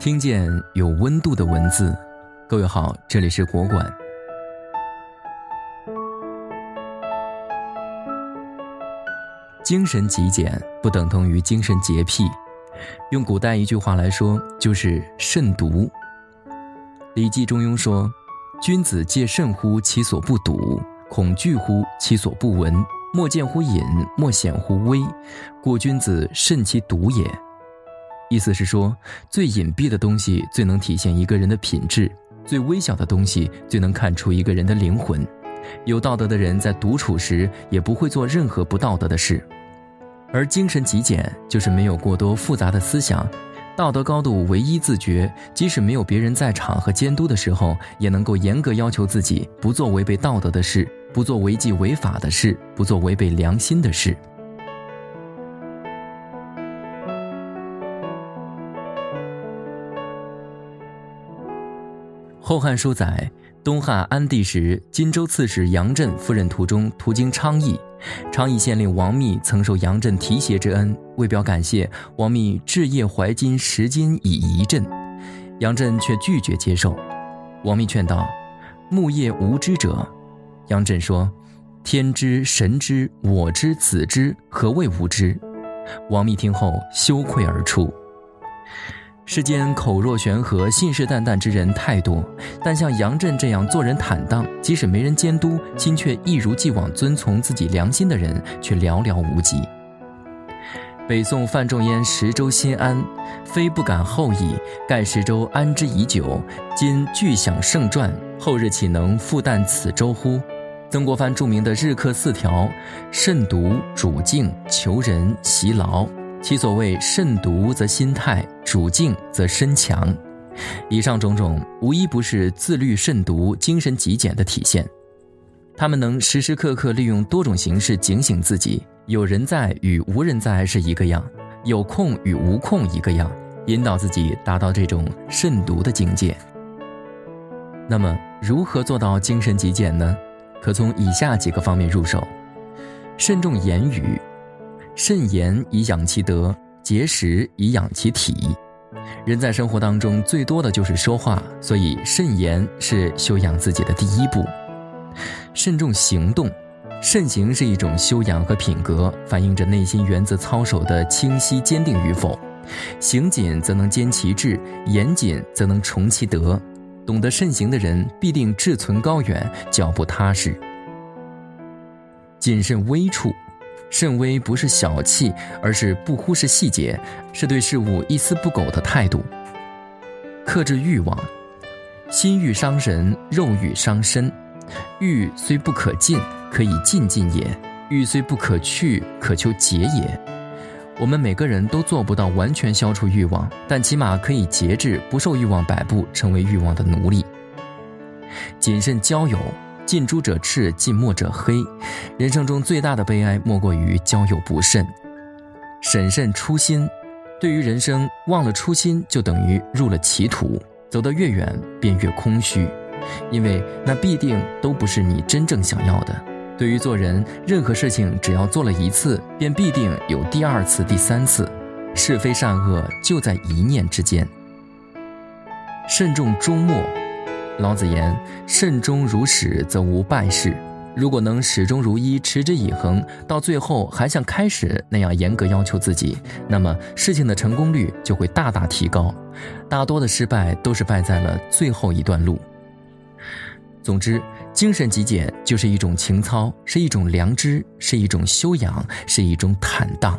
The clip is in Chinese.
听见有温度的文字，各位好，这里是国馆。精神极简不等同于精神洁癖，用古代一句话来说，就是慎独。《礼记·中庸》说：“君子戒慎乎其所不睹，恐惧乎其所不闻，莫见乎隐，莫显乎微，故君子慎其独也。”意思是说，最隐蔽的东西最能体现一个人的品质，最微小的东西最能看出一个人的灵魂。有道德的人在独处时也不会做任何不道德的事，而精神极简就是没有过多复杂的思想，道德高度唯一自觉，即使没有别人在场和监督的时候，也能够严格要求自己不做违背道德的事，不做违纪违法的事，不做违背良心的事。《后汉书》载，东汉安帝时，荆州刺史杨震赴任途中，途经昌邑，昌邑县令王密曾受杨震提携之恩，为表感谢，王密置业怀金十金以遗震，杨震却拒绝接受。王密劝道：“木业无知者。”杨震说：“天知，神知，我知，子知，何谓无知？”王密听后羞愧而出。世间口若悬河、信誓旦旦之人太多，但像杨震这样做人坦荡，即使没人监督，心却一如既往遵从自己良心的人却寥寥无几。北宋范仲淹十州心安，非不敢后矣，盖十州安之已久，今具享盛传，后日岂能复旦此州乎？曾国藩著名的日课四条：慎独、主静、求仁、习劳。其所谓慎独则心态，主静则身强。以上种种，无一不是自律慎独、精神极简的体现。他们能时时刻刻利用多种形式警醒自己：有人在与无人在是一个样，有空与无空一个样，引导自己达到这种慎独的境界。那么，如何做到精神极简呢？可从以下几个方面入手：慎重言语。慎言以养其德，节食以养其体。人在生活当中最多的就是说话，所以慎言是修养自己的第一步。慎重行动，慎行是一种修养和品格，反映着内心原则操守的清晰坚定与否。行谨则能坚其志，严谨则能崇其德。懂得慎行的人，必定志存高远，脚步踏实。谨慎微处。慎微不是小气，而是不忽视细节，是对事物一丝不苟的态度。克制欲望，心欲伤人，肉欲伤身。欲虽不可尽，可以尽尽也；欲虽不可去，可求节也。我们每个人都做不到完全消除欲望，但起码可以节制，不受欲望摆布，成为欲望的奴隶。谨慎交友。近朱者赤，近墨者黑。人生中最大的悲哀，莫过于交友不慎。审慎初心，对于人生忘了初心，就等于入了歧途。走得越远，便越空虚，因为那必定都不是你真正想要的。对于做人，任何事情只要做了一次，便必定有第二次、第三次。是非善恶就在一念之间。慎重终末。老子言：“慎终如始，则无败事。”如果能始终如一、持之以恒，到最后还像开始那样严格要求自己，那么事情的成功率就会大大提高。大多的失败都是败在了最后一段路。总之，精神极简就是一种情操，是一种良知，是一种修养，是一种坦荡。